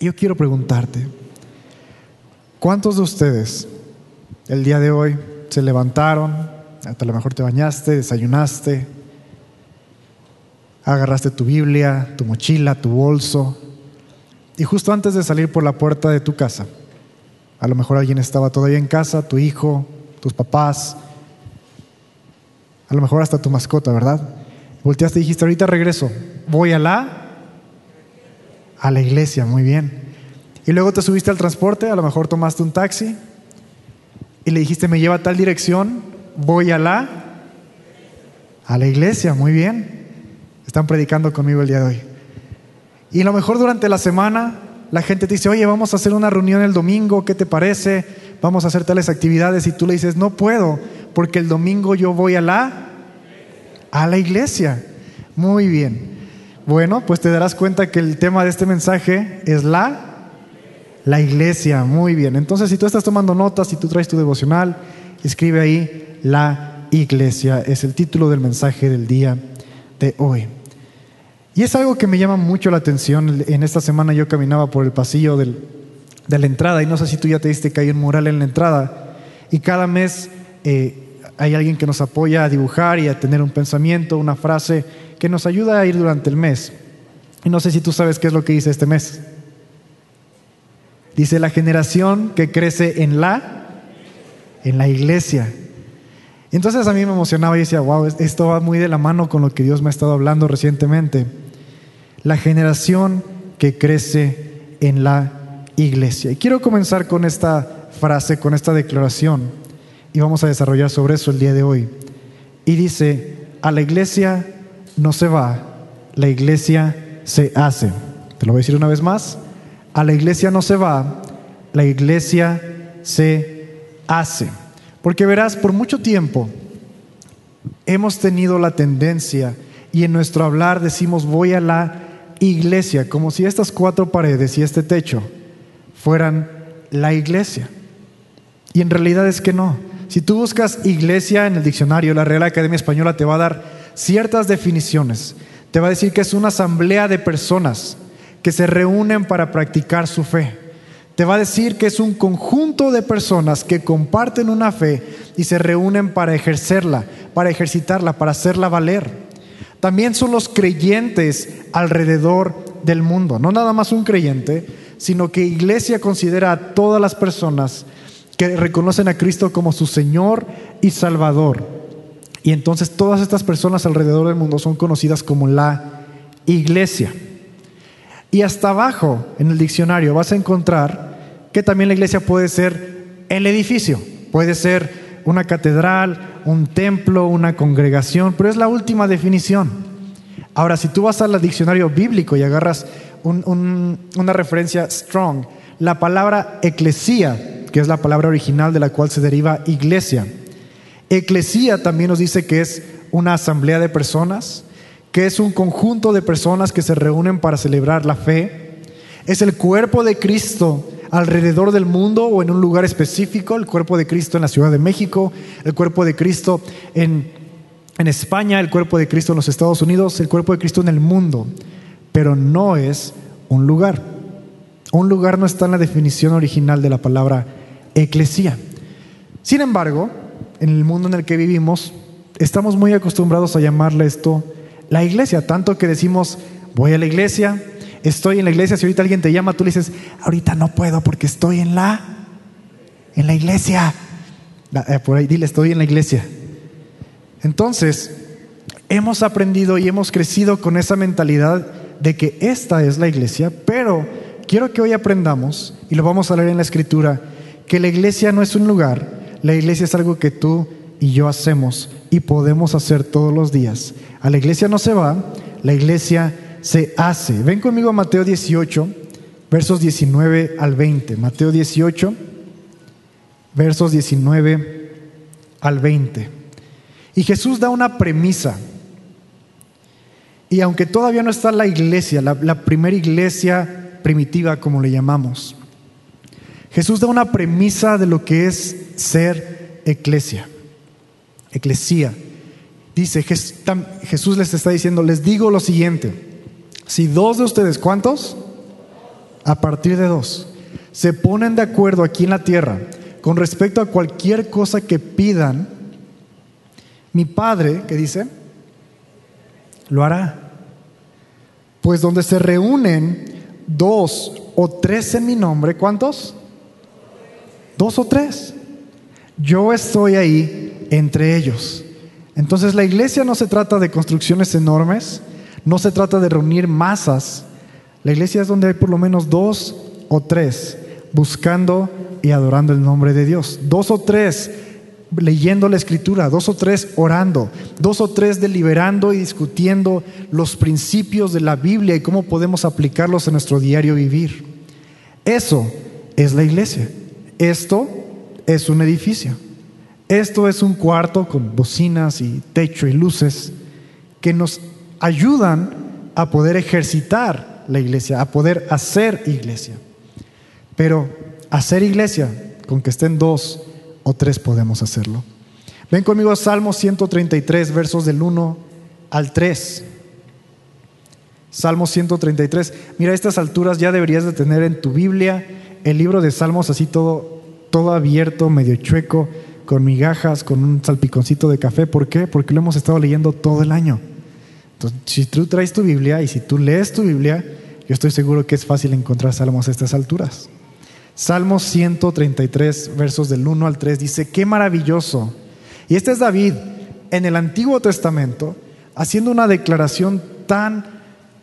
Yo quiero preguntarte, ¿cuántos de ustedes el día de hoy se levantaron, a lo mejor te bañaste, desayunaste, agarraste tu Biblia, tu mochila, tu bolso, y justo antes de salir por la puerta de tu casa, a lo mejor alguien estaba todavía en casa, tu hijo, tus papás, a lo mejor hasta tu mascota, ¿verdad? Volteaste y dijiste, ahorita regreso, voy a la, a la iglesia, muy bien. Y luego te subiste al transporte, a lo mejor tomaste un taxi y le dijiste, me lleva a tal dirección, voy a la, a la iglesia, muy bien. Están predicando conmigo el día de hoy. Y a lo mejor durante la semana la gente te dice, oye, vamos a hacer una reunión el domingo, ¿qué te parece? Vamos a hacer tales actividades y tú le dices, no puedo, porque el domingo yo voy a la a la iglesia. Muy bien. Bueno, pues te darás cuenta que el tema de este mensaje es la la iglesia. Muy bien. Entonces, si tú estás tomando notas, si tú traes tu devocional, escribe ahí la iglesia. Es el título del mensaje del día de hoy. Y es algo que me llama mucho la atención. En esta semana yo caminaba por el pasillo de la entrada y no sé si tú ya te diste que hay un mural en la entrada y cada mes eh, hay alguien que nos apoya a dibujar y a tener un pensamiento, una frase que nos ayuda a ir durante el mes. Y no sé si tú sabes qué es lo que dice este mes. Dice la generación que crece en la en la iglesia. Entonces a mí me emocionaba y decía, wow, esto va muy de la mano con lo que Dios me ha estado hablando recientemente. La generación que crece en la iglesia. Y quiero comenzar con esta frase, con esta declaración y vamos a desarrollar sobre eso el día de hoy. Y dice, a la iglesia no se va, la iglesia se hace. Te lo voy a decir una vez más, a la iglesia no se va, la iglesia se hace. Porque verás, por mucho tiempo hemos tenido la tendencia y en nuestro hablar decimos voy a la iglesia, como si estas cuatro paredes y este techo fueran la iglesia. Y en realidad es que no. Si tú buscas iglesia en el diccionario, la Real Academia Española te va a dar ciertas definiciones. Te va a decir que es una asamblea de personas que se reúnen para practicar su fe. Te va a decir que es un conjunto de personas que comparten una fe y se reúnen para ejercerla, para ejercitarla, para hacerla valer. También son los creyentes alrededor del mundo. No nada más un creyente, sino que iglesia considera a todas las personas que reconocen a Cristo como su Señor y Salvador. Y entonces todas estas personas alrededor del mundo son conocidas como la iglesia. Y hasta abajo en el diccionario vas a encontrar que también la iglesia puede ser el edificio, puede ser una catedral, un templo, una congregación, pero es la última definición. Ahora, si tú vas al diccionario bíblico y agarras una referencia strong, la palabra eclesía que es la palabra original de la cual se deriva iglesia. Eclesía también nos dice que es una asamblea de personas, que es un conjunto de personas que se reúnen para celebrar la fe. Es el cuerpo de Cristo alrededor del mundo o en un lugar específico, el cuerpo de Cristo en la Ciudad de México, el cuerpo de Cristo en, en España, el cuerpo de Cristo en los Estados Unidos, el cuerpo de Cristo en el mundo, pero no es un lugar. Un lugar no está en la definición original de la palabra eclesía. Sin embargo, en el mundo en el que vivimos, estamos muy acostumbrados a llamarle esto la iglesia, tanto que decimos, voy a la iglesia, estoy en la iglesia, si ahorita alguien te llama, tú le dices, ahorita no puedo porque estoy en la, en la iglesia. Eh, por ahí dile, estoy en la iglesia. Entonces, hemos aprendido y hemos crecido con esa mentalidad de que esta es la iglesia, pero quiero que hoy aprendamos, y lo vamos a leer en la escritura, que la iglesia no es un lugar, la iglesia es algo que tú y yo hacemos y podemos hacer todos los días. A la iglesia no se va, la iglesia se hace. Ven conmigo a Mateo 18, versos 19 al 20. Mateo 18, versos 19 al 20. Y Jesús da una premisa. Y aunque todavía no está la iglesia, la, primera iglesia primitiva como le llamamos, Jesús da una premisa de lo que es ser eclesia, eclesía. Dice, Jesús les está diciendo, les digo lo siguiente, si dos de ustedes, ¿cuántos? a partir de dos, se ponen de acuerdo aquí en la tierra con respecto a cualquier cosa que pidan, mi Padre, ¿qué dice? Lo hará. Pues donde se reúnen dos o tres en mi nombre, ¿cuántos? Dos o tres. Yo estoy ahí entre ellos. Entonces la iglesia no se trata de construcciones enormes, no se trata de reunir masas. La iglesia es donde hay por lo menos dos o tres buscando y adorando el nombre de Dios. Dos o tres leyendo la escritura, dos o tres orando, dos o tres deliberando y discutiendo los principios de la Biblia y cómo podemos aplicarlos en nuestro diario vivir. Eso es la iglesia. Esto es un edificio. Esto es un cuarto con bocinas y techo y luces que nos ayudan a poder ejercitar la iglesia, a poder hacer iglesia. Pero hacer iglesia, con que estén dos o tres podemos hacerlo. Ven conmigo a Salmo 133, versos del 1 al 3. Salmo 133. Mira, a estas alturas ya deberías de tener en tu Biblia el libro de Salmos así todo, todo abierto, medio chueco con migajas, con un salpiconcito de café. ¿Por qué? Porque lo hemos estado leyendo todo el año. Entonces, si tú traes tu Biblia y si tú lees tu Biblia, yo estoy seguro que es fácil encontrar salmos a estas alturas. Salmos 133, versos del 1 al 3, dice, qué maravilloso. Y este es David en el Antiguo Testamento haciendo una declaración tan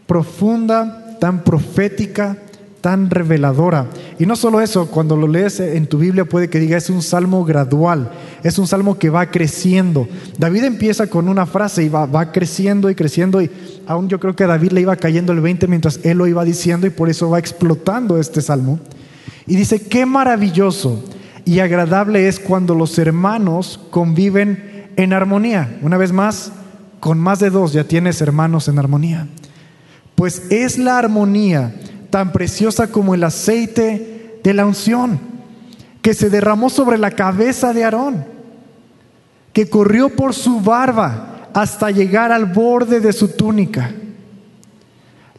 profunda, tan profética, tan reveladora. Y no solo eso, cuando lo lees en tu Biblia puede que diga es un salmo gradual, es un salmo que va creciendo. David empieza con una frase y va, va creciendo y creciendo y aún yo creo que a David le iba cayendo el 20 mientras él lo iba diciendo y por eso va explotando este salmo. Y dice, qué maravilloso y agradable es cuando los hermanos conviven en armonía. Una vez más, con más de dos ya tienes hermanos en armonía. Pues es la armonía tan preciosa como el aceite de la unción, que se derramó sobre la cabeza de Aarón, que corrió por su barba hasta llegar al borde de su túnica.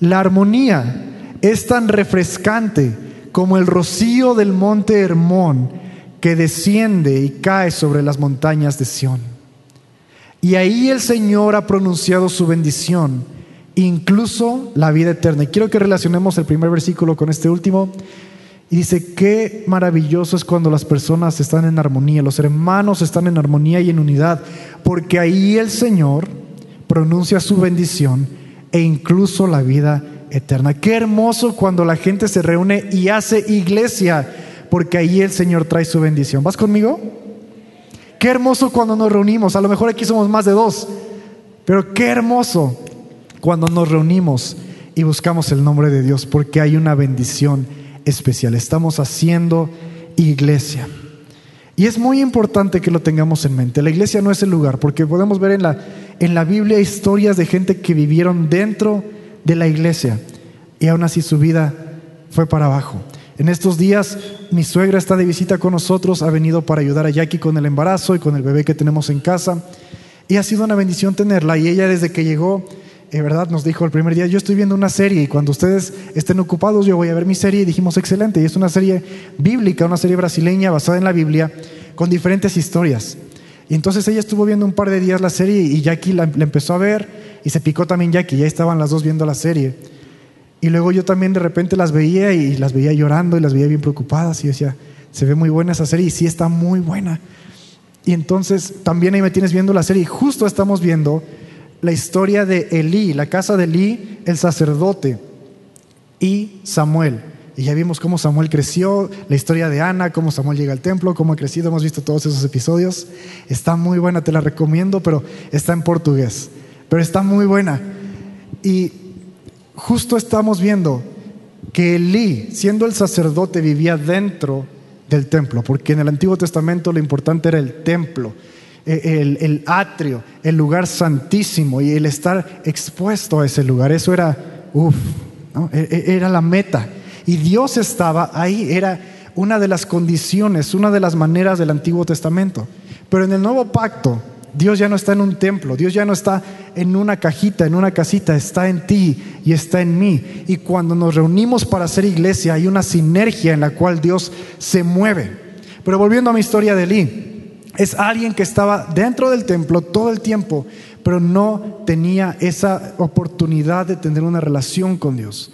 La armonía es tan refrescante como el rocío del monte Hermón que desciende y cae sobre las montañas de Sión. Y ahí el Señor ha pronunciado su bendición incluso la vida eterna. Y quiero que relacionemos el primer versículo con este último. Y dice, qué maravilloso es cuando las personas están en armonía, los hermanos están en armonía y en unidad, porque ahí el Señor pronuncia su bendición e incluso la vida eterna. Qué hermoso cuando la gente se reúne y hace iglesia, porque ahí el Señor trae su bendición. ¿Vas conmigo? Qué hermoso cuando nos reunimos. A lo mejor aquí somos más de dos, pero qué hermoso cuando nos reunimos y buscamos el nombre de Dios, porque hay una bendición especial. Estamos haciendo iglesia. Y es muy importante que lo tengamos en mente. La iglesia no es el lugar, porque podemos ver en la, en la Biblia historias de gente que vivieron dentro de la iglesia y aún así su vida fue para abajo. En estos días mi suegra está de visita con nosotros, ha venido para ayudar a Jackie con el embarazo y con el bebé que tenemos en casa. Y ha sido una bendición tenerla. Y ella desde que llegó verdad nos dijo el primer día, yo estoy viendo una serie y cuando ustedes estén ocupados yo voy a ver mi serie y dijimos, excelente, y es una serie bíblica, una serie brasileña basada en la Biblia con diferentes historias. Y entonces ella estuvo viendo un par de días la serie y Jackie la, empezó a ver y se picó también Jackie, ya estaban las dos viendo la serie. Y luego yo también de repente las veía y las veía llorando y las veía bien preocupadas y decía, se ve muy buena esa serie y sí está muy buena. Y entonces también ahí me tienes viendo la serie y justo estamos viendo la historia de Elí, la casa de Elí, el sacerdote, y Samuel. Y ya vimos cómo Samuel creció, la historia de Ana, cómo Samuel llega al templo, cómo ha crecido, hemos visto todos esos episodios. Está muy buena, te la recomiendo, pero está en portugués. Pero está muy buena. Y justo estamos viendo que Elí, siendo el sacerdote, vivía dentro del templo, porque en el Antiguo Testamento lo importante era el templo el, atrio, el lugar santísimo y el estar expuesto a ese lugar. Eso era, uff, e, e, era la meta. Y Dios estaba ahí, era una de las condiciones, una de las maneras del Antiguo Testamento. Pero en el Nuevo Pacto, Dios ya no está en un templo, Dios ya no está en una cajita, en una casita, está en ti y está en mí. Y cuando nos reunimos para hacer iglesia hay una sinergia en la cual Dios se mueve. Pero volviendo a mi historia de Lee, es alguien que estaba dentro del templo todo el tiempo, pero no tenía esa oportunidad de tener una relación con Dios.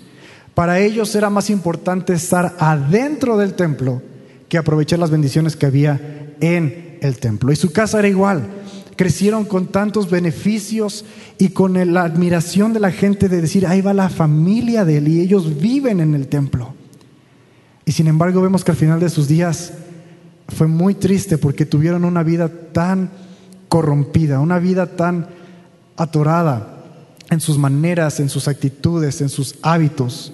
Para ellos era más importante estar adentro del templo que aprovechar las bendiciones que había en el templo. Y su casa era igual. Crecieron con tantos beneficios y con la admiración de la gente de decir, ahí va la familia de él y ellos viven en el templo. Y sin embargo vemos que al final de sus días fue muy triste porque tuvieron una vida tan corrompida, una vida tan atorada en sus maneras, en sus actitudes, en sus hábitos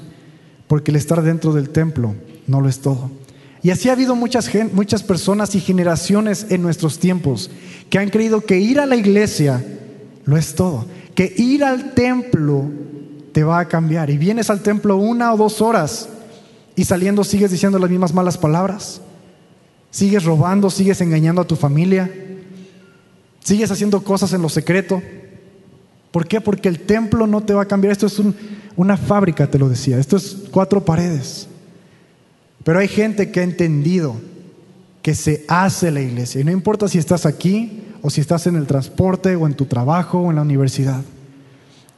porque el estar dentro del templo no lo es todo. Y así ha habido muchas, muchas personas y generaciones en nuestros tiempos que han creído que ir a la iglesia lo es todo, que ir al templo te va a cambiar. Y vienes al templo una o dos horas y saliendo sigues diciendo las mismas malas palabras, sigues robando, sigues engañando a tu familia, sigues haciendo cosas en lo secreto. ¿Por qué? Porque el templo no te va a cambiar. Esto es una fábrica, te lo decía. Esto es cuatro paredes. Pero hay gente que ha entendido que se hace la iglesia. Y no importa si estás aquí o si estás en el transporte o en tu trabajo o en la universidad.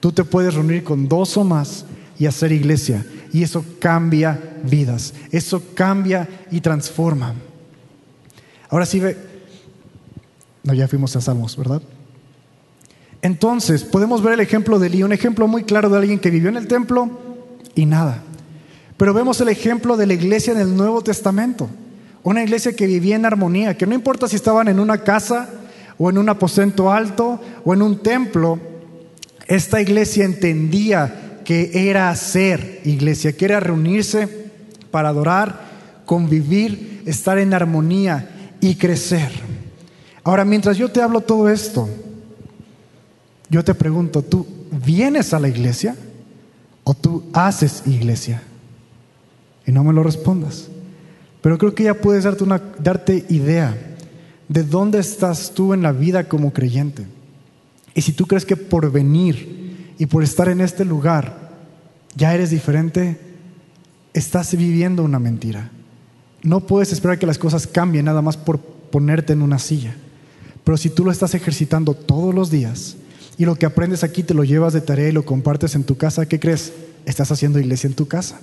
Tú te puedes reunir con dos o más y hacer iglesia. Y eso cambia vidas. Eso cambia y transforma. Ahora sí ve. No, ya fuimos a Salmos, ¿verdad? Entonces, podemos ver el ejemplo de Elí, un ejemplo muy claro de alguien que vivió en el templo y nada. Pero vemos el ejemplo de la iglesia en el Nuevo Testamento, una iglesia que vivía en armonía, que no importa si estaban en una casa o en un aposento alto o en un templo, esta iglesia entendía que era ser iglesia, que era reunirse para adorar, convivir, estar en armonía y crecer. Ahora, mientras yo te hablo todo esto, yo te pregunto, ¿tú vienes a la iglesia o tú haces iglesia? Y no me lo respondas. Pero creo que ya puedes darte, una, darte idea de dónde estás tú en la vida como creyente. Y si tú crees que por venir y por estar en este lugar ya eres diferente, estás viviendo una mentira. No puedes esperar que las cosas cambien nada más por ponerte en una silla. Pero si tú lo estás ejercitando todos los días, y lo que aprendes aquí te lo llevas de tarea y lo compartes en tu casa, ¿qué crees? Estás haciendo iglesia en tu casa.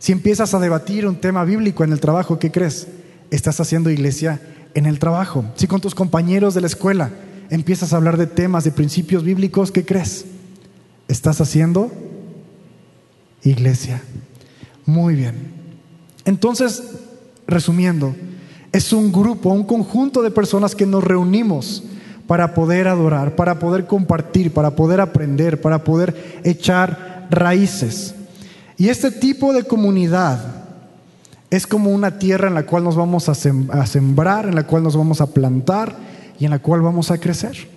Si empiezas a debatir un tema bíblico en el trabajo, ¿qué crees? Estás haciendo iglesia en el trabajo. Si con tus compañeros de la escuela empiezas a hablar de temas, de principios bíblicos, ¿qué crees? Estás haciendo iglesia. Muy bien. Entonces, resumiendo, es un grupo, un conjunto de personas que nos reunimos para poder adorar, para poder compartir, para poder aprender, para poder echar raíces. Y este tipo de comunidad es como una tierra en la cual nos vamos a sembrar, en la cual nos vamos a plantar y en la cual vamos a crecer.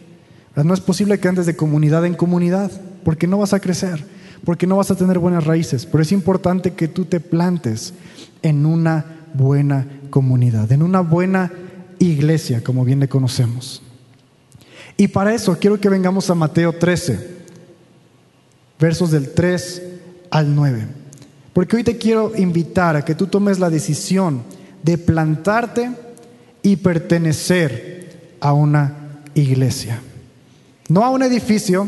No es posible que andes de comunidad en comunidad, porque no vas a crecer, porque no vas a tener buenas raíces, pero es importante que tú te plantes en una buena comunidad, en una buena iglesia, como bien le conocemos. Y para eso quiero que vengamos a Mateo 13, versos del 3 al 9. Porque hoy te quiero invitar a que tú tomes la decisión de plantarte y pertenecer a una iglesia. No a un edificio,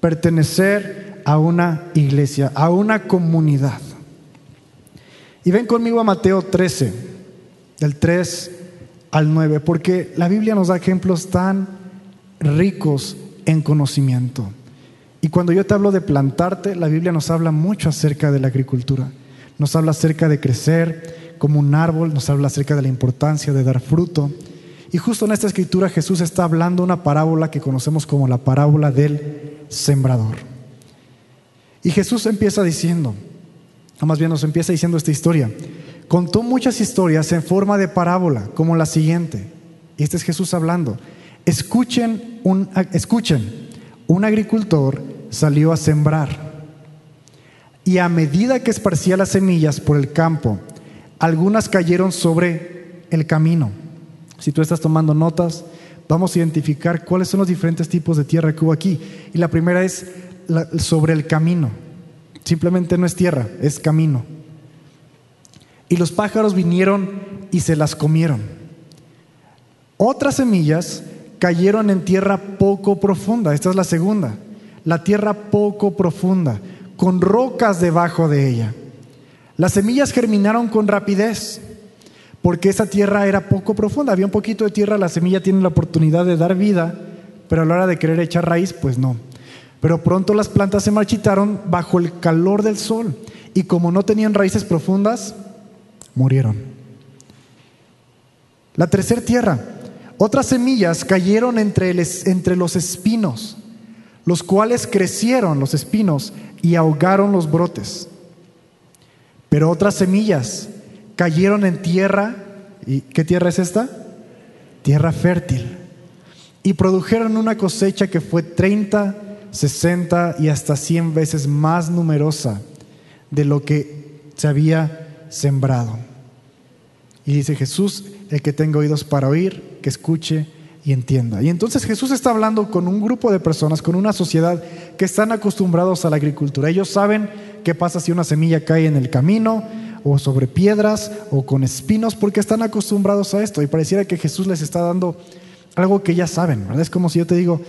pertenecer a una iglesia, a una comunidad. Y ven conmigo a Mateo 13, del 3 al 9, porque la Biblia nos da ejemplos tan ricos en conocimiento. Y cuando yo te hablo de plantarte, la Biblia nos habla mucho acerca de la agricultura. Nos habla acerca de crecer como un árbol, nos habla acerca de la importancia de dar fruto. Y justo en esta escritura Jesús está hablando una parábola que conocemos como la parábola del sembrador. Y Jesús empieza diciendo, más bien nos empieza diciendo esta historia, contó muchas historias en forma de parábola, como la siguiente. Y este es Jesús hablando. Escuchen un, escuchen, un agricultor salió a sembrar y a medida que esparcía las semillas por el campo, algunas cayeron sobre el camino. Si tú estás tomando notas, vamos a identificar cuáles son los diferentes tipos de tierra que hubo aquí. Y la primera es sobre el camino. Simplemente no es tierra, es camino. Y los pájaros vinieron y se las comieron. Otras semillas cayeron en tierra poco profunda. Esta es la segunda. La tierra poco profunda, con rocas debajo de ella. Las semillas germinaron con rapidez, porque esa tierra era poco profunda. Había un poquito de tierra, la semilla tiene la oportunidad de dar vida, pero a la hora de querer echar raíz, pues no. Pero pronto las plantas se marchitaron bajo el calor del sol y como no tenían raíces profundas, murieron. La tercera tierra, otras semillas cayeron entre, entre los espinos, los cuales crecieron los espinos y ahogaron los brotes. Pero otras semillas cayeron en tierra, ¿y qué tierra es esta? Tierra fértil. Y produjeron una cosecha que fue 30, 60 y hasta 100 veces más numerosa de lo que se había sembrado. Y dice Jesús, el que tenga oídos para oír, que escuche y entienda. Y entonces Jesús está hablando con un grupo de personas, con una sociedad que están acostumbrados a la agricultura. Ellos saben qué pasa si una semilla cae en el camino o sobre piedras o con espinos, porque están acostumbrados a esto. Y pareciera que Jesús les está dando algo que ya saben. Es como si yo te digo,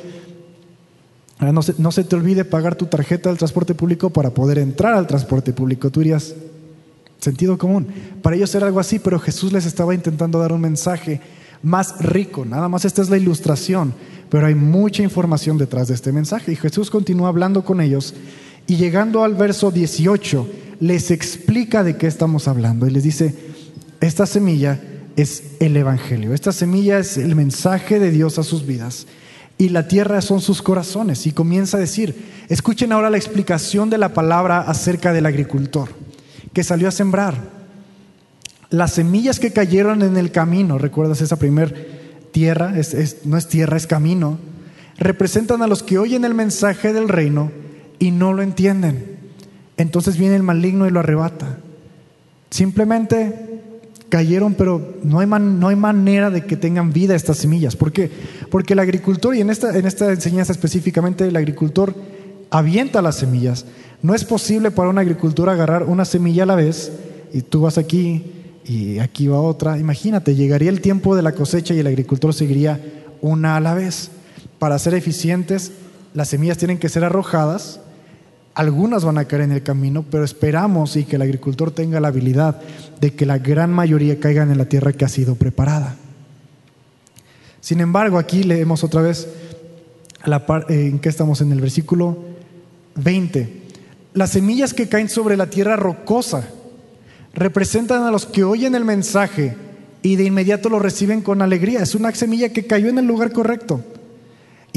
no se, no se te olvide pagar tu tarjeta del transporte público para poder entrar al transporte público. Tú dirías, Sentido común. Para ellos era algo así, pero Jesús les estaba intentando dar un mensaje más rico. Nada más esta es la ilustración, pero hay mucha información detrás de este mensaje. Y Jesús continúa hablando con ellos y llegando al verso 18 les explica de qué estamos hablando y les dice, esta semilla es el Evangelio, esta semilla es el mensaje de Dios a sus vidas y la tierra son sus corazones. Y comienza a decir, escuchen ahora la explicación de la palabra acerca del agricultor que salió a sembrar. Las semillas que cayeron en el camino, ¿recuerdas esa primer tierra? no es tierra, es camino. Representan a los que oyen el mensaje del reino y no lo entienden. Entonces viene el maligno y lo arrebata. Simplemente cayeron, pero no hay, no hay manera de que tengan vida estas semillas. ¿Por qué? Porque el agricultor, y en esta, en esta enseñanza específicamente, el agricultor avienta las semillas, no es posible para un agricultor agarrar una semilla a la vez y tú vas aquí y aquí va otra. Imagínate, llegaría el tiempo de la cosecha y el agricultor seguiría una a la vez. Para ser eficientes, las semillas tienen que ser arrojadas. Algunas van a caer en el camino, pero esperamos y que el agricultor tenga la habilidad de que la gran mayoría caigan en la tierra que ha sido preparada. Sin embargo, aquí leemos otra vez la eh, en que estamos en el versículo 20 las semillas que caen sobre la tierra rocosa representan a los que oyen el mensaje y de inmediato lo reciben con alegría. Es una semilla que cayó en el lugar correcto.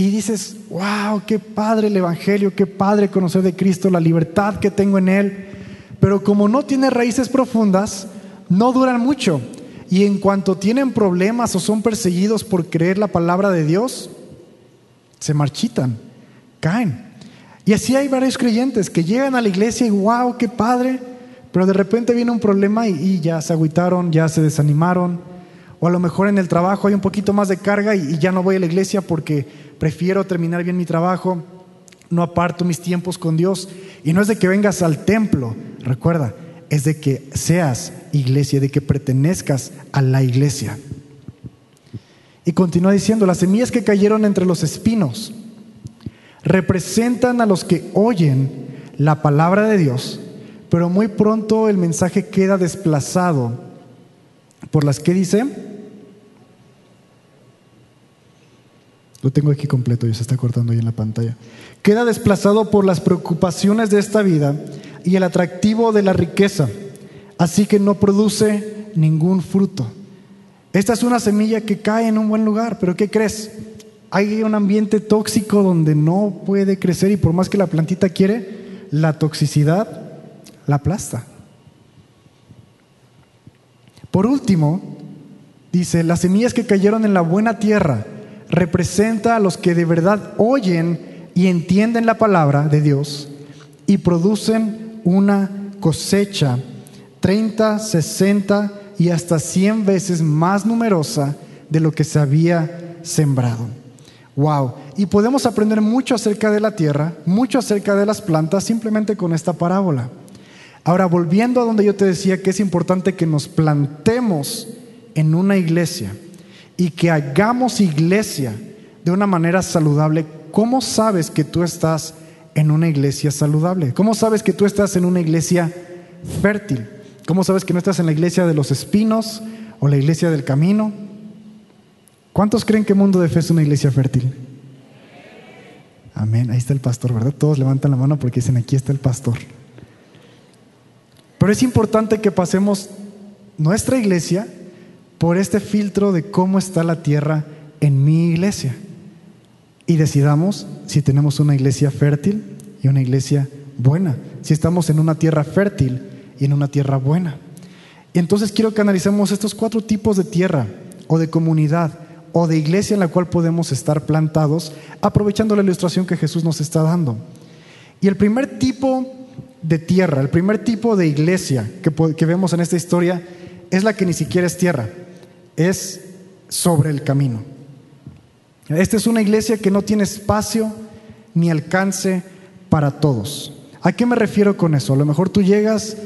Y dices, wow, qué padre el Evangelio, qué padre conocer de Cristo, la libertad que tengo en Él. Pero como no tiene raíces profundas, no duran mucho. Y en cuanto tienen problemas o son perseguidos por creer la palabra de Dios, se marchitan, caen. Y así hay varios creyentes que llegan a la iglesia y wow, qué padre, pero de repente viene un problema y, ya se agüitaron, ya se desanimaron. O a lo mejor en el trabajo hay un poquito más de carga y, ya no voy a la iglesia porque prefiero terminar bien mi trabajo, no aparto mis tiempos con Dios. Y no es de que vengas al templo, recuerda, es de que seas iglesia, de que pertenezcas a la iglesia. Y continúa diciendo, las semillas que cayeron entre los espinos representan a los que oyen la palabra de Dios, pero muy pronto el mensaje queda desplazado por las que dice, lo tengo aquí completo, ya se está cortando ahí en la pantalla, queda desplazado por las preocupaciones de esta vida y el atractivo de la riqueza, así que no produce ningún fruto. Esta es una semilla que cae en un buen lugar, pero ¿qué crees? hay un ambiente tóxico donde no puede crecer y por más que la plantita quiere, la toxicidad la aplasta. Por último, dice, las semillas que cayeron en la buena tierra representa a los que de verdad oyen y entienden la palabra de Dios y producen una cosecha 30, 60 y hasta 100 veces más numerosa de lo que se había sembrado. Wow. Y podemos aprender mucho acerca de la tierra, mucho acerca de las plantas, simplemente con esta parábola. Ahora, volviendo a donde yo te decía que es importante que nos plantemos en una iglesia y que hagamos iglesia de una manera saludable, ¿cómo sabes que tú estás en una iglesia saludable? ¿Cómo sabes que tú estás en una iglesia fértil? ¿Cómo sabes que no estás en la iglesia de los espinos o la iglesia del camino? ¿Cuántos creen que Mundo de Fe es una iglesia fértil? Amén. Ahí está el pastor, ¿verdad? Todos levantan la mano porque dicen, aquí está el pastor. Pero es importante que pasemos nuestra iglesia por este filtro de cómo está la tierra en mi iglesia y decidamos si tenemos una iglesia fértil y una iglesia buena, si estamos en una tierra fértil y en una tierra buena. Y entonces quiero que analicemos estos cuatro tipos de tierra o de comunidad o de iglesia en la cual podemos estar plantados, aprovechando la ilustración que Jesús nos está dando. Y el primer tipo de tierra, el primer tipo de iglesia que, que vemos en esta historia es la que ni siquiera es tierra, es sobre el camino. Esta es una iglesia que no tiene espacio ni alcance para todos. ¿A qué me refiero con eso? A lo mejor tú llegas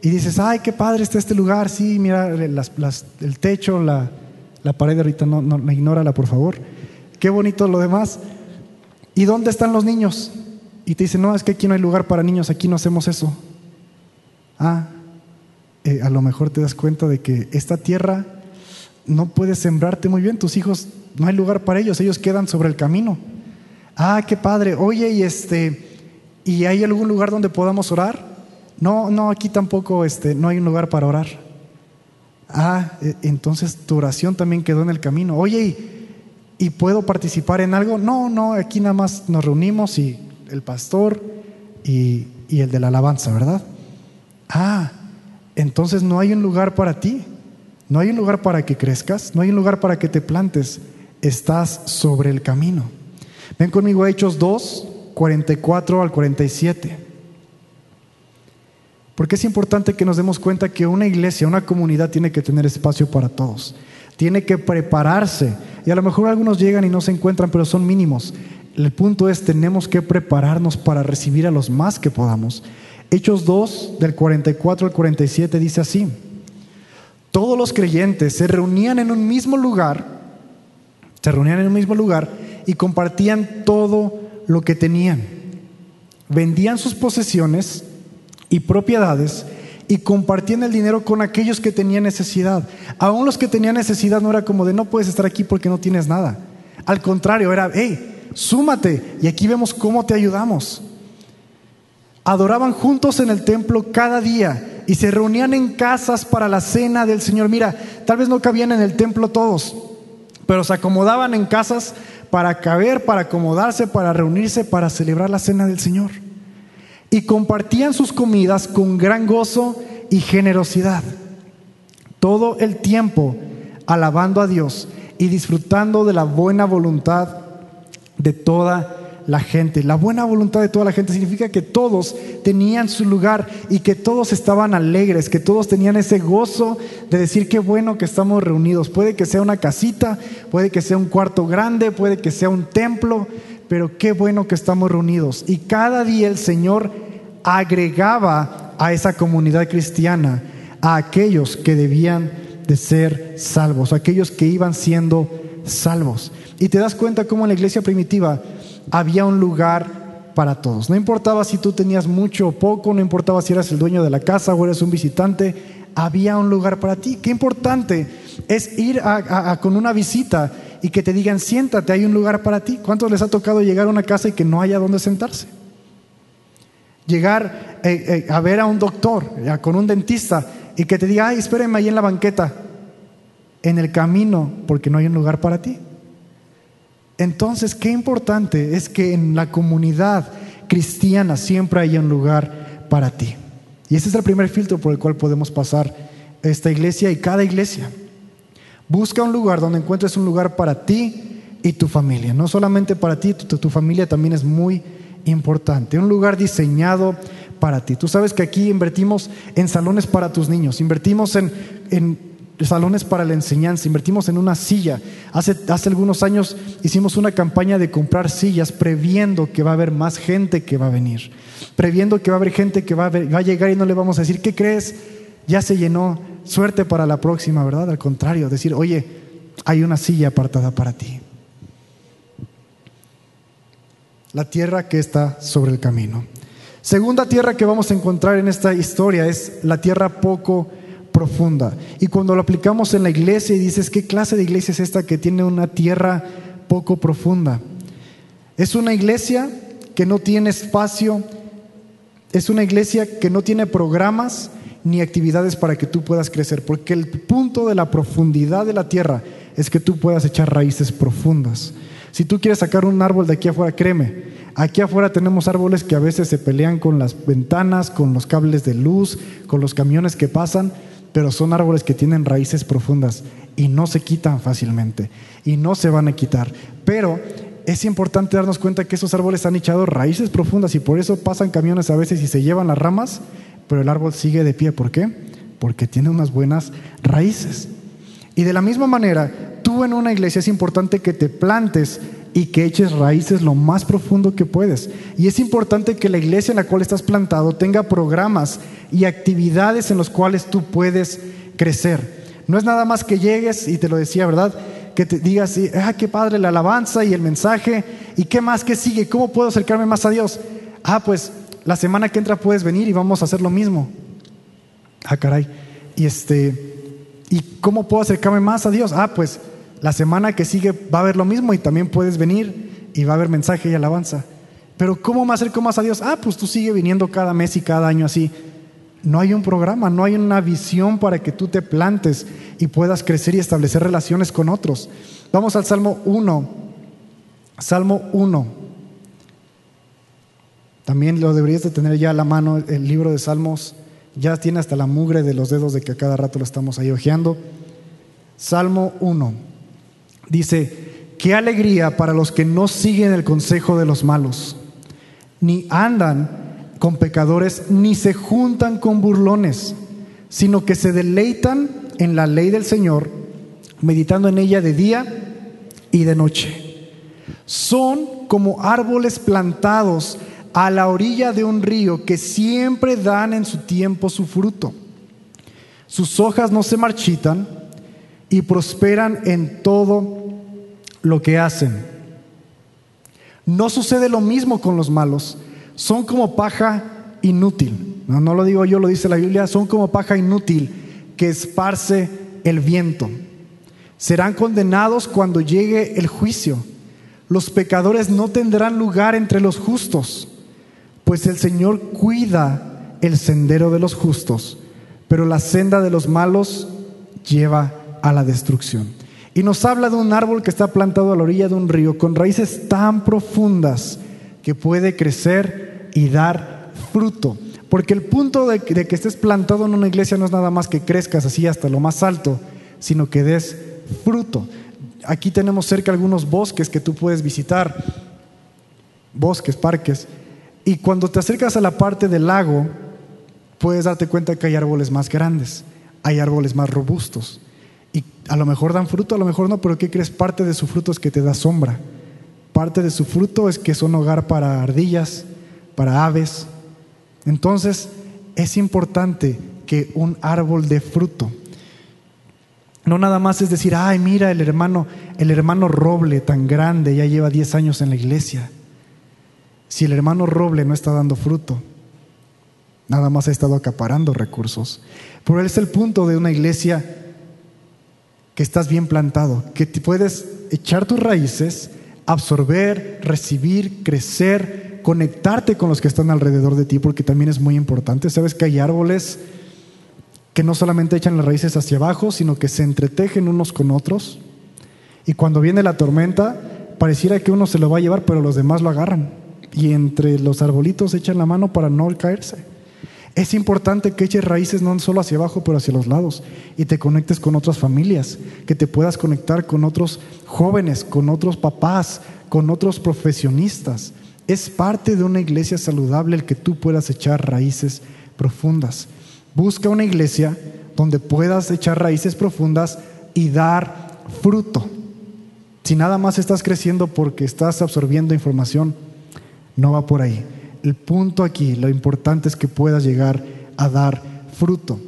y dices, ay, qué padre está este lugar, sí, mira el techo, la, la pared ahorita, no, no, ignórala por favor. Qué bonito lo demás. ¿Y dónde están los niños? Y te dicen, no, es que aquí no hay lugar para niños, aquí no hacemos eso. Ah, eh, a lo mejor te das cuenta de que esta tierra no puedes sembrarte muy bien, tus hijos no hay lugar para ellos, ellos quedan sobre el camino. Ah, qué padre. Oye, y este, ¿y hay algún lugar donde podamos orar? No, no, aquí tampoco este, no hay un lugar para orar. Ah, e, entonces tu oración también quedó en el camino. Oye, ¿y, puedo participar en algo? No, no, aquí nada más nos reunimos y el pastor y, y el de la alabanza, ¿verdad? Ah, entonces no hay un lugar para ti. No hay un lugar para que crezcas, no hay un lugar para que te plantes estás sobre el camino. Ven conmigo a Hechos 2, 44 al 47. Porque es importante que nos demos cuenta que una iglesia, una comunidad tiene que tener espacio para todos. Tiene que prepararse. Y a lo mejor algunos llegan y no se encuentran, pero son mínimos. El punto es, tenemos que prepararnos para recibir a los más que podamos. Hechos 2, del 44 al 47, dice así. Todos los creyentes se reunían en un mismo lugar se reunían en el mismo lugar y compartían todo lo que tenían. Vendían sus posesiones y propiedades y compartían el dinero con aquellos que tenían necesidad. Aún los que tenían necesidad no era como de no puedes estar aquí porque no tienes nada. Al contrario, era, hey, súmate y aquí vemos cómo te ayudamos. Adoraban juntos en el templo cada día y se reunían en casas para la cena del Señor. Mira, tal vez no cabían en el templo todos, pero se acomodaban en casas para caber, para acomodarse, para reunirse, para celebrar la cena del Señor. Y compartían sus comidas con gran gozo y generosidad. Todo el tiempo alabando a Dios y disfrutando de la buena voluntad de toda la gente. La buena voluntad de toda la gente significa que todos tenían su lugar y que todos estaban alegres, que todos tenían ese gozo de decir qué bueno que estamos reunidos. Puede que sea una casita, puede que sea un cuarto grande, puede que sea un templo, pero qué bueno que estamos reunidos. Y cada día el Señor agregaba a esa comunidad cristiana a aquellos que debían de ser salvos, aquellos que iban siendo salvos. Y te das cuenta cómo en la iglesia primitiva había un lugar para todos. No importaba si tú tenías mucho o poco, no importaba si eras el dueño de la casa o eres un visitante, había un lugar para ti. Qué importante es ir con una visita y que te digan, siéntate, hay un lugar para ti. ¿Cuántos les ha tocado llegar a una casa y que no haya donde sentarse? Llegar eh, eh, a ver a un doctor, con un dentista, y que te diga, ay, espérenme ahí en la banqueta, en el camino, porque no hay un lugar para ti. Entonces, qué importante es que en la comunidad cristiana siempre haya un lugar para ti. Y ese es el primer filtro por el cual podemos pasar esta iglesia y cada iglesia. Busca un lugar donde encuentres un lugar para ti y tu familia. No solamente para ti, tu, familia también es muy importante. Un lugar diseñado para ti. Tú sabes que aquí invertimos en salones para tus niños, invertimos en salones para la enseñanza, invertimos en una silla. Hace, hace algunos años hicimos una campaña de comprar sillas previendo que va a haber más gente que va a venir, previendo que va a haber gente que va va a llegar y no le vamos a decir, ¿qué crees? Ya se llenó, suerte para la próxima, ¿verdad? Al contrario, decir, oye, hay una silla apartada para ti. La tierra que está sobre el camino. Segunda tierra que vamos a encontrar en esta historia es la tierra poco profunda. Y cuando lo aplicamos en la iglesia y dices, ¿qué clase de iglesia es esta que tiene una tierra poco profunda? Es una iglesia que no tiene espacio, es una iglesia que no tiene programas ni actividades para que tú puedas crecer, porque el punto de la profundidad de la tierra es que tú puedas echar raíces profundas. Si tú quieres sacar un árbol de aquí afuera, créeme, aquí afuera tenemos árboles que a veces se pelean con las ventanas, con los cables de luz, con los camiones que pasan, pero son árboles que tienen raíces profundas y no se quitan fácilmente y no se van a quitar. Pero es importante darnos cuenta que esos árboles han echado raíces profundas y por eso pasan camiones a veces y se llevan las ramas, pero el árbol sigue de pie. ¿Por qué? Porque tiene unas buenas raíces. Y de la misma manera, tú en una iglesia es importante que te plantes y que eches raíces lo más profundo que puedes. Y es importante que la iglesia en la cual estás plantado tenga programas y actividades en los cuales tú puedes crecer. No es nada más que llegues, y te lo decía, ¿verdad? Que te digas, ah, qué padre la alabanza y el mensaje, y qué más que sigue, ¿cómo puedo acercarme más a Dios? Ah, pues la semana que entra puedes venir y vamos a hacer lo mismo. Ah, caray. Y este, ¿y cómo puedo acercarme más a Dios? Ah, pues la semana que sigue va a haber lo mismo y también puedes venir y va a haber mensaje y alabanza. Pero ¿cómo me acerco más a Dios? Ah, pues tú sigue viniendo cada mes y cada año así. No hay un programa, no hay una visión para que tú te plantes y puedas crecer y establecer relaciones con otros. Vamos al Salmo 1. Salmo 1. También lo deberías de tener ya a la mano el libro de Salmos. Ya tiene hasta la mugre de los dedos de que a cada rato lo estamos ahí ojeando. Salmo 1. Dice, qué alegría para los que no siguen el consejo de los malos, ni andan con pecadores, ni se juntan con burlones, sino que se deleitan en la ley del Señor, meditando en ella de día y de noche. Son como árboles plantados a la orilla de un río que siempre dan en su tiempo su fruto. Sus hojas no se marchitan y prosperan en todo lo que hacen. No sucede lo mismo con los malos. Son como paja inútil. No, lo digo yo, lo dice la Biblia. Son como paja inútil que esparce el viento. Serán condenados cuando llegue el juicio. Los pecadores no tendrán lugar entre los justos, pues el Señor cuida el sendero de los justos, pero la senda de los malos lleva a la destrucción. Y nos habla de un árbol que está plantado a la orilla de un río con raíces tan profundas que puede crecer y dar fruto. Porque el punto de que, estés plantado en una iglesia no es nada más que crezcas así hasta lo más alto, sino que des fruto. Aquí tenemos cerca algunos bosques que tú puedes visitar, bosques, parques, y cuando te acercas a la parte del lago, puedes darte cuenta que hay árboles más grandes, hay árboles más robustos. A lo mejor dan fruto, a lo mejor no, pero ¿qué crees? Parte de su fruto es que te da sombra. Parte de su fruto es que son hogar para ardillas, para aves. Entonces, es importante que un árbol dé fruto. No nada más es decir, ay, mira el hermano, el hermano roble tan grande, ya lleva 10 años en la iglesia. Si el hermano roble no está dando fruto, nada más ha estado acaparando recursos. Pero es el punto de una iglesia que estás bien plantado, que puedes echar tus raíces, absorber, recibir, crecer, conectarte con los que están alrededor de ti, porque también es muy importante. Sabes que hay árboles que no solamente echan las raíces hacia abajo, sino que se entretejen unos con otros. Y cuando viene la tormenta, pareciera que uno se lo va a llevar, pero los demás lo agarran. Y entre los arbolitos echan la mano para no caerse. Es importante que eches raíces no solo hacia abajo, pero hacia los lados y te conectes con otras familias, que te puedas conectar con otros jóvenes, con otros papás, con otros profesionistas. Es parte de una iglesia saludable el que tú puedas echar raíces profundas. Busca una iglesia donde puedas echar raíces profundas y dar fruto. Si nada más estás creciendo porque estás absorbiendo información, no va por ahí. El punto aquí, lo importante es que puedas llegar a dar fruto.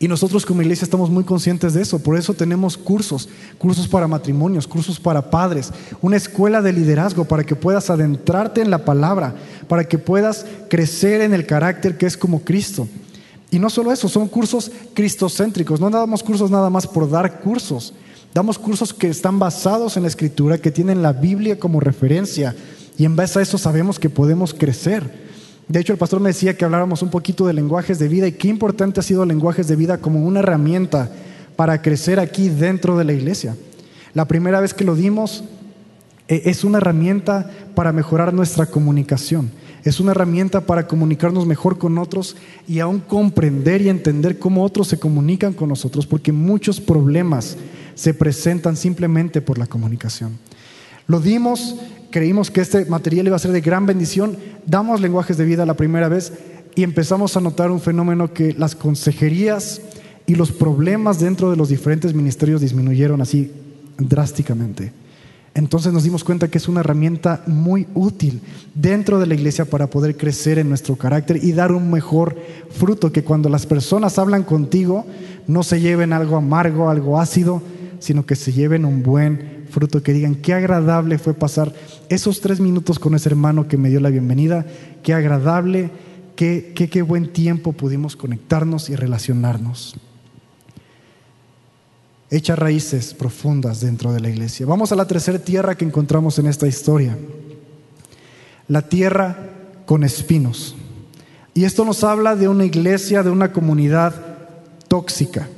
Y nosotros como iglesia estamos muy conscientes de eso, por eso tenemos cursos, cursos para matrimonios, cursos para padres, una escuela de liderazgo para que puedas adentrarte en la palabra, para que puedas crecer en el carácter que es como Cristo. Y no solo eso, son cursos cristocéntricos, no damos cursos nada más por dar cursos, damos cursos que están basados en la escritura, que tienen la Biblia como referencia y en base a eso sabemos que podemos crecer. De hecho, el pastor me decía que habláramos un poquito de lenguajes de vida y qué importante ha sido lenguajes de vida como una herramienta para crecer aquí dentro de la iglesia. La primera vez que lo dimos e, es una herramienta para mejorar nuestra comunicación. Es una herramienta para comunicarnos mejor con otros y aún comprender y entender cómo otros se comunican con nosotros, porque muchos problemas se presentan simplemente por la comunicación. Lo dimos creímos que este material iba a ser de gran bendición, damos lenguajes de vida la primera vez y empezamos a notar un fenómeno que las consejerías y los problemas dentro de los diferentes ministerios disminuyeron así drásticamente. Entonces nos dimos cuenta que es una herramienta muy útil dentro de la iglesia para poder crecer en nuestro carácter y dar un mejor fruto, que cuando las personas hablan contigo no se lleven algo amargo, algo ácido, sino que se lleven un buen fruto, que digan qué agradable fue pasar esos tres minutos con ese hermano que me dio la bienvenida, qué agradable, qué, qué, qué buen tiempo pudimos conectarnos y relacionarnos. Echa raíces profundas dentro de la iglesia. Vamos a la tercera tierra que encontramos en esta historia. La tierra con espinos. Y esto nos habla de una iglesia, de una comunidad tóxica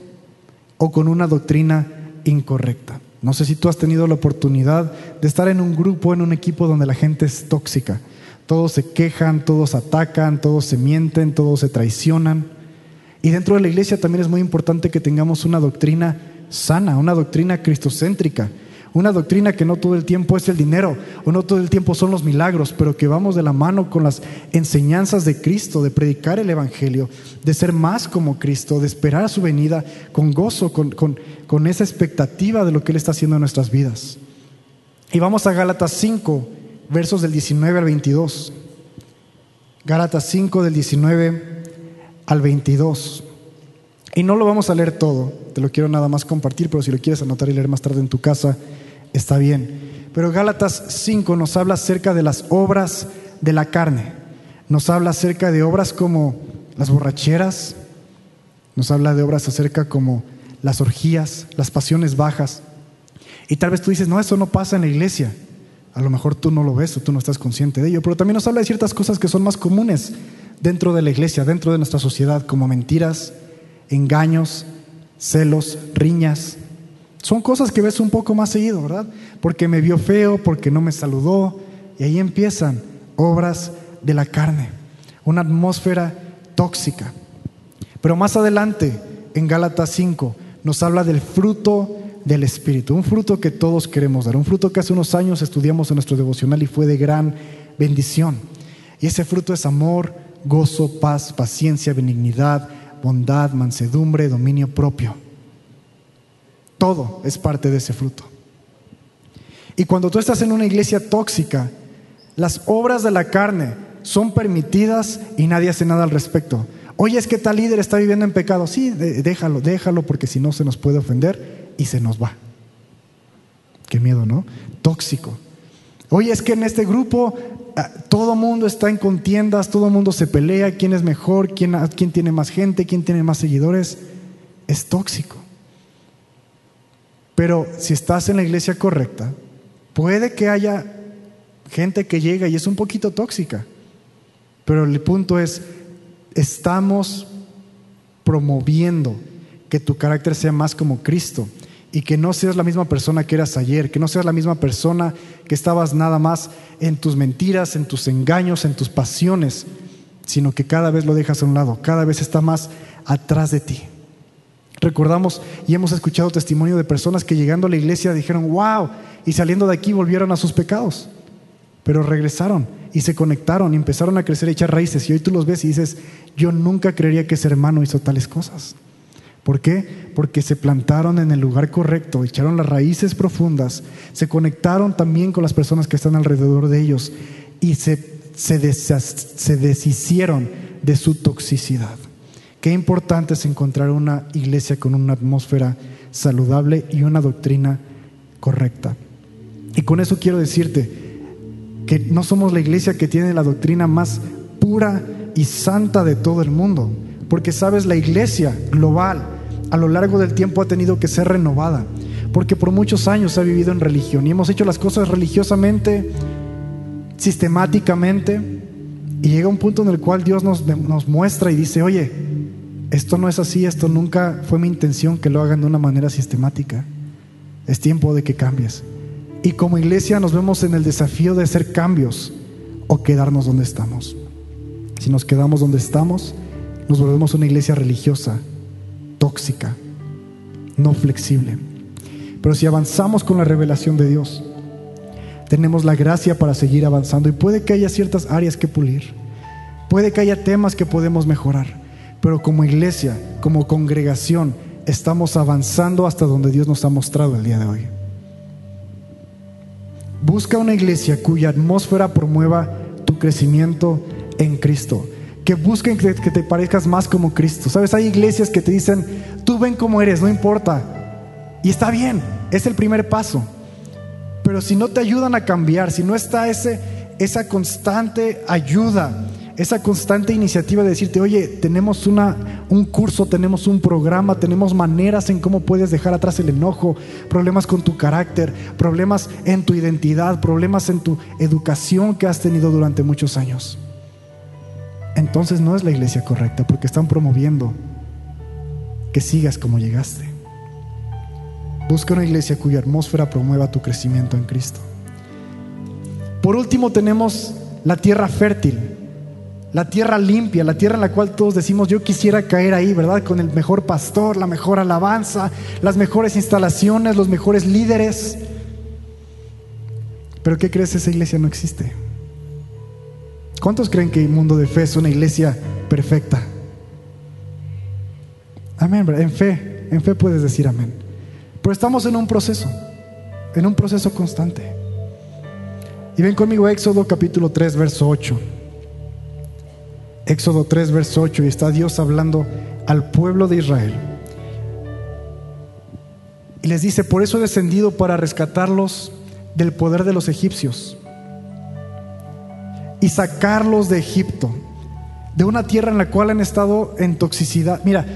o con una doctrina incorrecta. No sé si tú has tenido la oportunidad de estar en un grupo, en un equipo donde la gente es tóxica. Todos se quejan, todos atacan, todos se mienten, todos se traicionan. Y dentro de la iglesia también es muy importante que tengamos una doctrina sana, una doctrina cristocéntrica, una doctrina que no todo el tiempo es el dinero o no todo el tiempo son los milagros, pero que vamos de la mano con las enseñanzas de Cristo, de predicar el Evangelio, de ser más como Cristo, de esperar su venida con gozo, con, con esa expectativa de lo que Él está haciendo en nuestras vidas. Y vamos a Gálatas 5, versos del 19 al 22. Gálatas 5 del 19 al 22. Y no lo vamos a leer todo, te lo quiero nada más compartir, pero si lo quieres anotar y leer más tarde en tu casa, está bien. Pero Gálatas 5 nos habla acerca de las obras de la carne. Nos habla acerca de obras como las borracheras, nos habla de obras acerca como las orgías, las pasiones bajas. Y tal vez tú dices, no, eso no pasa en la iglesia. A lo mejor tú no lo ves o tú no estás consciente de ello, pero también nos habla de ciertas cosas que son más comunes dentro de la iglesia, dentro de nuestra sociedad, como mentiras, engaños, celos, riñas, son cosas que ves un poco más seguido, ¿verdad? Porque me vio feo, porque no me saludó. Y ahí empiezan obras de la carne, una atmósfera tóxica. Pero más adelante, en Gálatas 5, nos habla del fruto del Espíritu, un fruto que todos queremos dar, un fruto que hace unos años estudiamos en nuestro devocional y fue de gran bendición. Y ese fruto es amor, gozo, paz, paciencia, benignidad, bondad, mansedumbre, dominio propio. Todo es parte de ese fruto. Y cuando tú estás en una iglesia tóxica, las obras de la carne son permitidas y nadie hace nada al respecto. Oye, es que tal líder está viviendo en pecado. Sí, déjalo, déjalo, porque si no se nos puede ofender y se nos va. Qué miedo, ¿no? Tóxico. Oye, es que en este grupo todo mundo está en contiendas, todo mundo se pelea, quién es mejor, quién, quién tiene más gente, quién tiene más seguidores. Es tóxico. Pero si estás en la iglesia correcta, puede que haya gente que llega y es un poquito tóxica. Pero el punto es, estamos promoviendo que tu carácter sea más como Cristo y que no seas la misma persona que eras ayer, que no seas la misma persona que estabas nada más en tus mentiras, en tus engaños, en tus pasiones, sino que cada vez lo dejas a un lado, cada vez está más atrás de ti. Recordamos y hemos escuchado testimonio de personas que llegando a la iglesia dijeron, wow, y saliendo de aquí volvieron a sus pecados, pero regresaron y se conectaron y empezaron a crecer y echar raíces. Y hoy tú los ves y dices, yo nunca creería que ese hermano hizo tales cosas. ¿Por qué? Porque se plantaron en el lugar correcto, echaron las raíces profundas, se conectaron también con las personas que están alrededor de ellos y se, se, deshicieron de su toxicidad. Qué importante es encontrar una iglesia con una atmósfera saludable y una doctrina correcta. Y con eso quiero decirte que no somos la iglesia que tiene la doctrina más pura y santa de todo el mundo, porque sabes, la iglesia global a lo largo del tiempo ha tenido que ser renovada, porque por muchos años ha vivido en religión y hemos hecho las cosas religiosamente, sistemáticamente, y llega un punto en el cual Dios nos, nos muestra y dice, oye, esto no es así, esto nunca fue mi intención que lo hagan de una manera sistemática. Es tiempo de que cambies. Y como iglesia nos vemos en el desafío de hacer cambios o quedarnos donde estamos. Si nos quedamos donde estamos, nos volvemos una iglesia religiosa, tóxica, no flexible. Pero si avanzamos con la revelación de Dios, tenemos la gracia para seguir avanzando y puede que haya ciertas áreas que pulir, puede que haya temas que podemos mejorar, pero como iglesia, como congregación, estamos avanzando hasta donde Dios nos ha mostrado el día de hoy. Busca una iglesia cuya atmósfera promueva tu crecimiento en Cristo. Que busquen que, te parezcas más como Cristo. Sabes, hay iglesias que te dicen, tú ven como eres, no importa. Y está bien, es el primer paso. Pero si no te ayudan a cambiar, si no está ese, esa constante ayuda, esa constante iniciativa de decirte, oye, tenemos una, un curso, tenemos un programa, tenemos maneras en cómo puedes dejar atrás el enojo, problemas con tu carácter, problemas en tu identidad, problemas en tu educación que has tenido durante muchos años. Entonces no es la iglesia correcta porque están promoviendo que sigas como llegaste. Busca una iglesia cuya atmósfera promueva tu crecimiento en Cristo. Por último tenemos la tierra fértil la tierra limpia, la tierra en la cual todos decimos, yo quisiera caer ahí, ¿verdad? Con el mejor pastor, la mejor alabanza, las mejores instalaciones, los mejores líderes. Pero ¿qué crees? Esa iglesia no existe. ¿Cuántos creen que el mundo de fe es una iglesia perfecta? Amén, en fe, en fe puedes decir amén. Pero estamos en un proceso, en un proceso constante. Y ven conmigo Éxodo capítulo 3, verso 8. Éxodo 3, verso 8, y está Dios hablando al pueblo de Israel. Y les dice, por eso he descendido para rescatarlos del poder de los egipcios y sacarlos de Egipto, de una tierra en la cual han estado en toxicidad. Mira,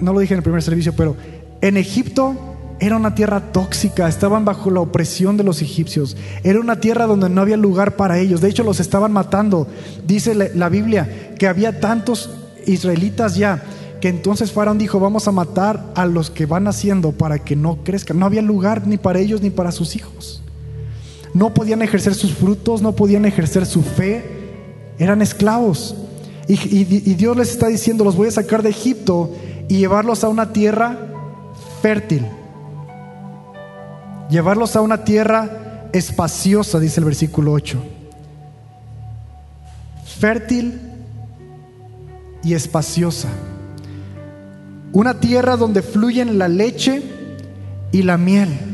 no lo dije en el primer servicio, pero en Egipto era una tierra tóxica, estaban bajo la opresión de los egipcios. Era una tierra donde no había lugar para ellos. De hecho, los estaban matando. Dice la Biblia que había tantos israelitas ya que entonces Faraón dijo, vamos a matar a los que van haciendo para que no crezcan. No había lugar ni para ellos ni para sus hijos. No podían ejercer sus frutos, no podían ejercer su fe. Eran esclavos. Y, Dios les está diciendo, los voy a sacar de Egipto y llevarlos a una tierra fértil llevarlos a una tierra espaciosa, dice el versículo 8. Fértil y espaciosa. Una tierra donde fluyen la leche y la miel.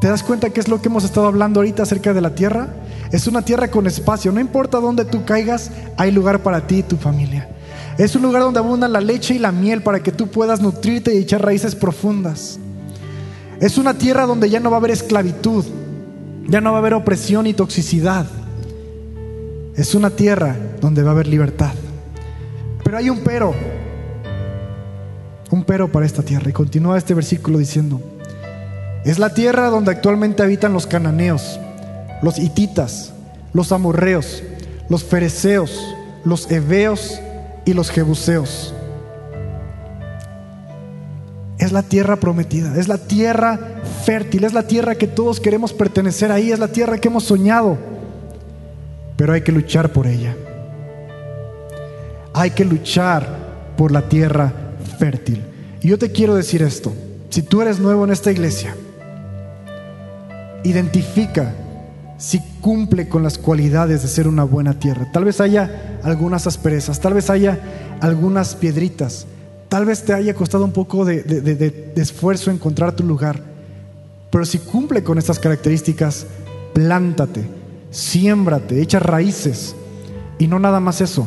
¿Te das cuenta qué es lo que hemos estado hablando ahorita acerca de la tierra? Es una tierra con espacio. No importa dónde tú caigas, hay lugar para ti y tu familia. Es un lugar donde abundan la leche y la miel para que tú puedas nutrirte y echar raíces profundas. Es una tierra donde ya no va a haber esclavitud, ya no va a haber opresión y toxicidad. Es una tierra donde va a haber libertad. Pero hay un pero, un pero para esta tierra. Y continúa este versículo diciendo, es la tierra donde actualmente habitan los cananeos, los hititas, los amorreos, los fereceos, los heveos y los jebuseos es la tierra prometida, es la tierra fértil, es la tierra que todos queremos pertenecer ahí, es la tierra que hemos soñado, pero hay que luchar por ella. Hay que luchar por la tierra fértil. Y yo te quiero decir esto, si tú eres nuevo en esta iglesia, identifica si cumple con las cualidades de ser una buena tierra. Tal vez haya algunas asperezas, tal vez haya algunas piedritas, Tal vez te haya costado un poco de, esfuerzo encontrar tu lugar, pero si cumple con estas características, plántate, siémbrate, echa raíces. Y no nada más eso,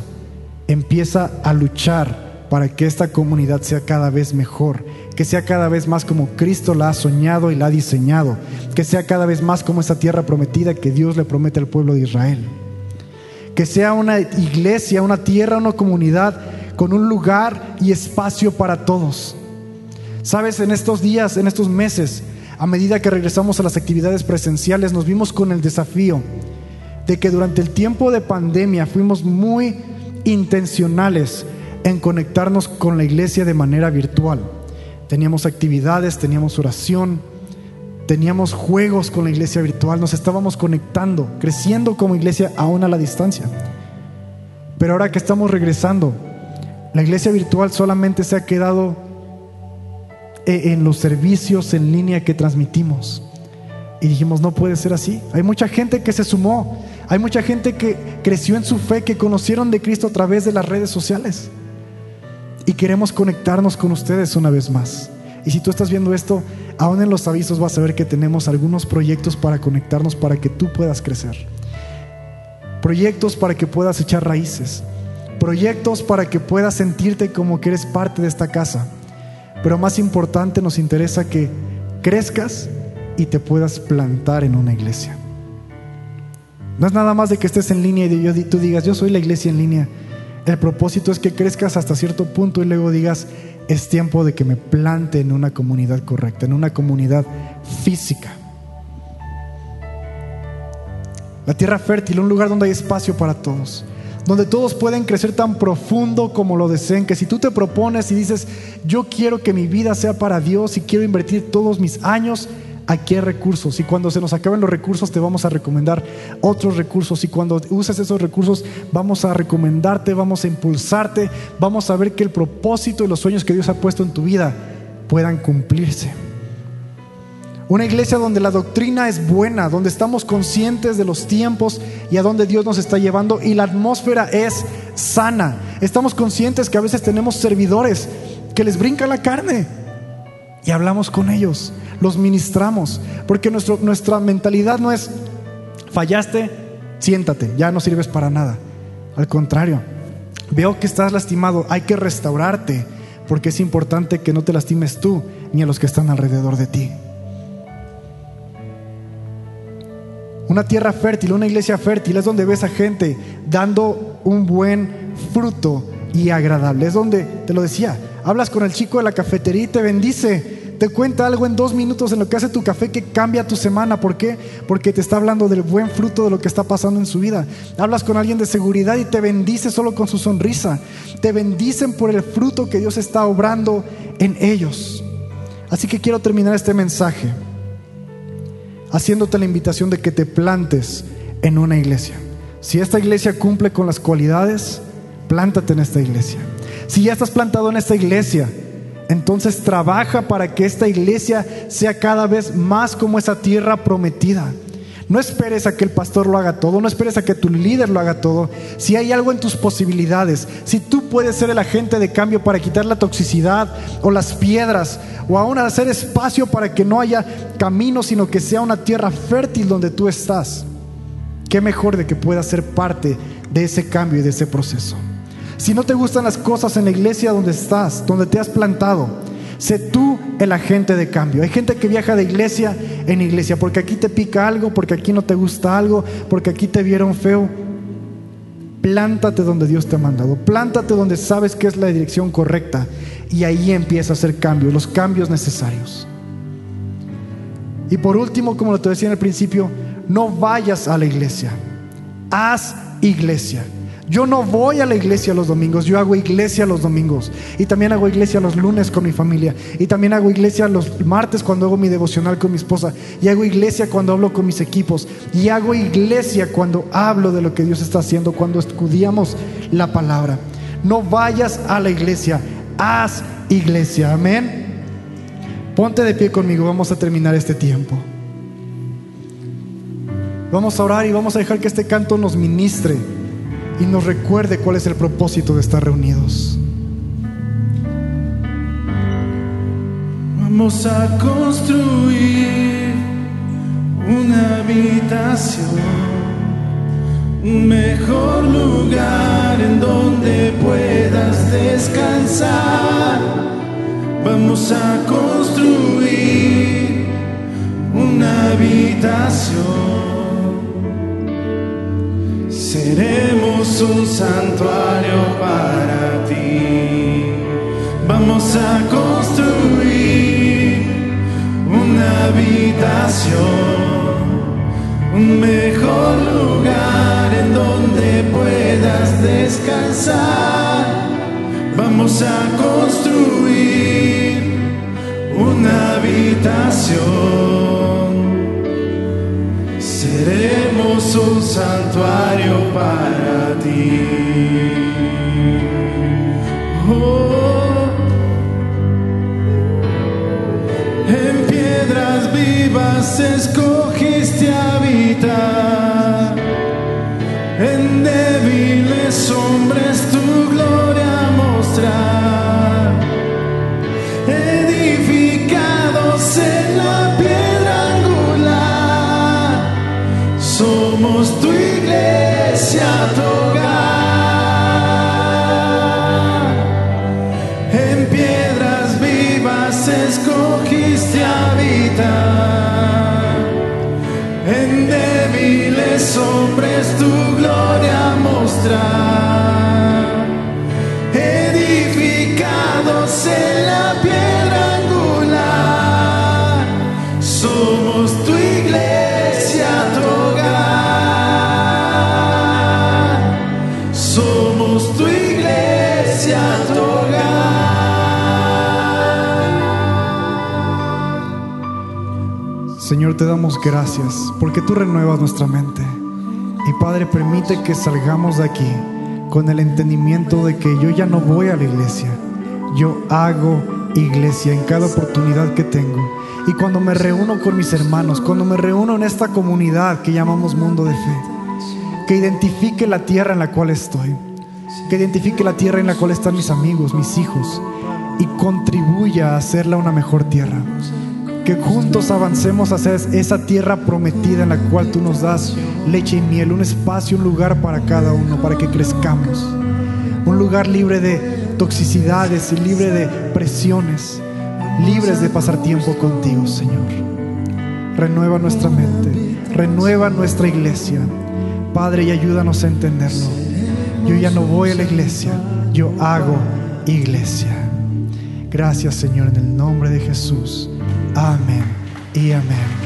empieza a luchar para que esta comunidad sea cada vez mejor, que sea cada vez más como Cristo la ha soñado y la ha diseñado, que sea cada vez más como esa tierra prometida que Dios le promete al pueblo de Israel. Que sea una iglesia, una tierra, una comunidad con un lugar y espacio para todos. Sabes, en estos días, en estos meses, a medida que regresamos a las actividades presenciales, nos vimos con el desafío de que durante el tiempo de pandemia fuimos muy intencionales en conectarnos con la iglesia de manera virtual. Teníamos actividades, teníamos oración, teníamos juegos con la iglesia virtual, nos estábamos conectando, creciendo como iglesia aún a la distancia. Pero ahora que estamos regresando, la iglesia virtual solamente se ha quedado e, en los servicios en línea que transmitimos. Y dijimos, no puede ser así. Hay mucha gente que se sumó, hay mucha gente que creció en su fe, que conocieron de Cristo a través de las redes sociales. Y queremos conectarnos con ustedes una vez más. Y si tú estás viendo esto, aún en los avisos vas a ver que tenemos algunos proyectos para conectarnos para que tú puedas crecer. Proyectos para que puedas echar raíces. Proyectos para que puedas sentirte como que eres parte de esta casa pero más importante, nos interesa que crezcas y te puedas plantar en una iglesia. No es nada más de que estés en línea y tú digas, yo soy la iglesia en línea. El propósito es que crezcas hasta cierto punto y luego digas, es tiempo de que me plante en una comunidad correcta, en una comunidad física. La tierra fértil, un lugar donde hay espacio para todos donde todos pueden crecer tan profundo como lo deseen, que si tú te propones y dices, yo quiero que mi vida sea para Dios y quiero invertir todos mis años, aquí hay recursos y cuando se nos acaben los recursos te vamos a recomendar otros recursos y cuando uses esos recursos vamos a recomendarte, vamos a impulsarte, vamos a ver que el propósito y los sueños que Dios ha puesto en tu vida puedan cumplirse. Una iglesia donde la doctrina es buena, donde estamos conscientes de los tiempos y a dónde Dios nos está llevando y la atmósfera es sana. Estamos conscientes que a veces tenemos servidores que les brinca la carne y hablamos con ellos, los ministramos, porque nuestra mentalidad no es fallaste, siéntate, ya no sirves para nada. Al contrario, veo que estás lastimado, hay que restaurarte, porque es importante que no te lastimes tú ni a los que están alrededor de ti. Una tierra fértil, una iglesia fértil es donde ves a gente dando un buen fruto y agradable. Es donde, te lo decía, hablas con el chico de la cafetería y te bendice. Te cuenta algo en dos minutos en lo que hace tu café que cambia tu semana. ¿Por qué? Porque te está hablando del buen fruto de lo que está pasando en su vida. Hablas con alguien de seguridad y te bendice solo con su sonrisa. Te bendicen por el fruto que Dios está obrando en ellos. Así que quiero terminar este mensaje haciéndote la invitación de que te plantes en una iglesia. Si esta iglesia cumple con las cualidades, plántate en esta iglesia. Si ya estás plantado en esta iglesia, entonces trabaja para que esta iglesia sea cada vez más como esa tierra prometida. No esperes a que el pastor lo haga todo, no esperes a que tu líder lo haga todo. Si hay algo en tus posibilidades, si tú puedes ser el agente de cambio para quitar la toxicidad o las piedras, o aún hacer espacio para que no haya camino, sino que sea una tierra fértil donde tú estás, qué mejor de que puedas ser parte de ese cambio y de ese proceso. Si no te gustan las cosas en la iglesia donde estás, donde te has plantado, Sé tú el agente de cambio. Hay gente que viaja de iglesia en iglesia porque aquí te pica algo, porque aquí no te gusta algo, porque aquí te vieron feo. Plántate donde Dios te ha mandado. Plántate donde sabes que es la dirección correcta. Y ahí empieza a hacer cambios, los cambios necesarios. Y por último, como te decía en el principio, no vayas a la iglesia. Haz iglesia. Yo no voy a la iglesia los domingos, yo hago iglesia los domingos. Y también hago iglesia los lunes con mi familia. Y también hago iglesia los martes cuando hago mi devocional con mi esposa. Y hago iglesia cuando hablo con mis equipos. Y hago iglesia cuando hablo de lo que Dios está haciendo, cuando estudiamos la palabra. No vayas a la iglesia, haz iglesia. Amén. Ponte de pie conmigo, vamos a terminar este tiempo. Vamos a orar y vamos a dejar que este canto nos ministre y nos recuerde cuál es el propósito de estar reunidos. Vamos a construir una habitación, un mejor lugar en donde puedas descansar. Vamos a construir una habitación. Seremos un santuario para ti. Vamos a construir una habitación, un mejor lugar en donde puedas descansar. Vamos a construir una habitación. Seremos un santuario para ti. Oh, en piedras vivas escogiste habitar. Tu gloria mostrar. Edificados en la piedra angular. Somos tu iglesia, tu hogar. Somos tu iglesia, tu hogar. Señor, te damos gracias porque tú renuevas nuestra mente. Padre, permite que salgamos de aquí con el entendimiento de que yo ya no voy a la iglesia. Yo hago iglesia en cada oportunidad que tengo. Y cuando me reúno con mis hermanos, cuando me reúno en esta comunidad que llamamos mundo de fe, que identifique la tierra en la cual estoy, que identifique la tierra en la cual están mis amigos, mis hijos, y contribuya a hacerla una mejor tierra. Que juntos avancemos hacia esa tierra prometida en la cual tú nos das leche y miel, un espacio, un lugar para cada uno, para que crezcamos. Un lugar libre de toxicidades y libre de presiones, libres de pasar tiempo contigo, Señor. Renueva nuestra mente, renueva nuestra iglesia. Padre, y ayúdanos a entenderlo. Yo ya no voy a la iglesia, yo hago iglesia. Gracias, Señor, en el nombre de Jesús. Amén y amén.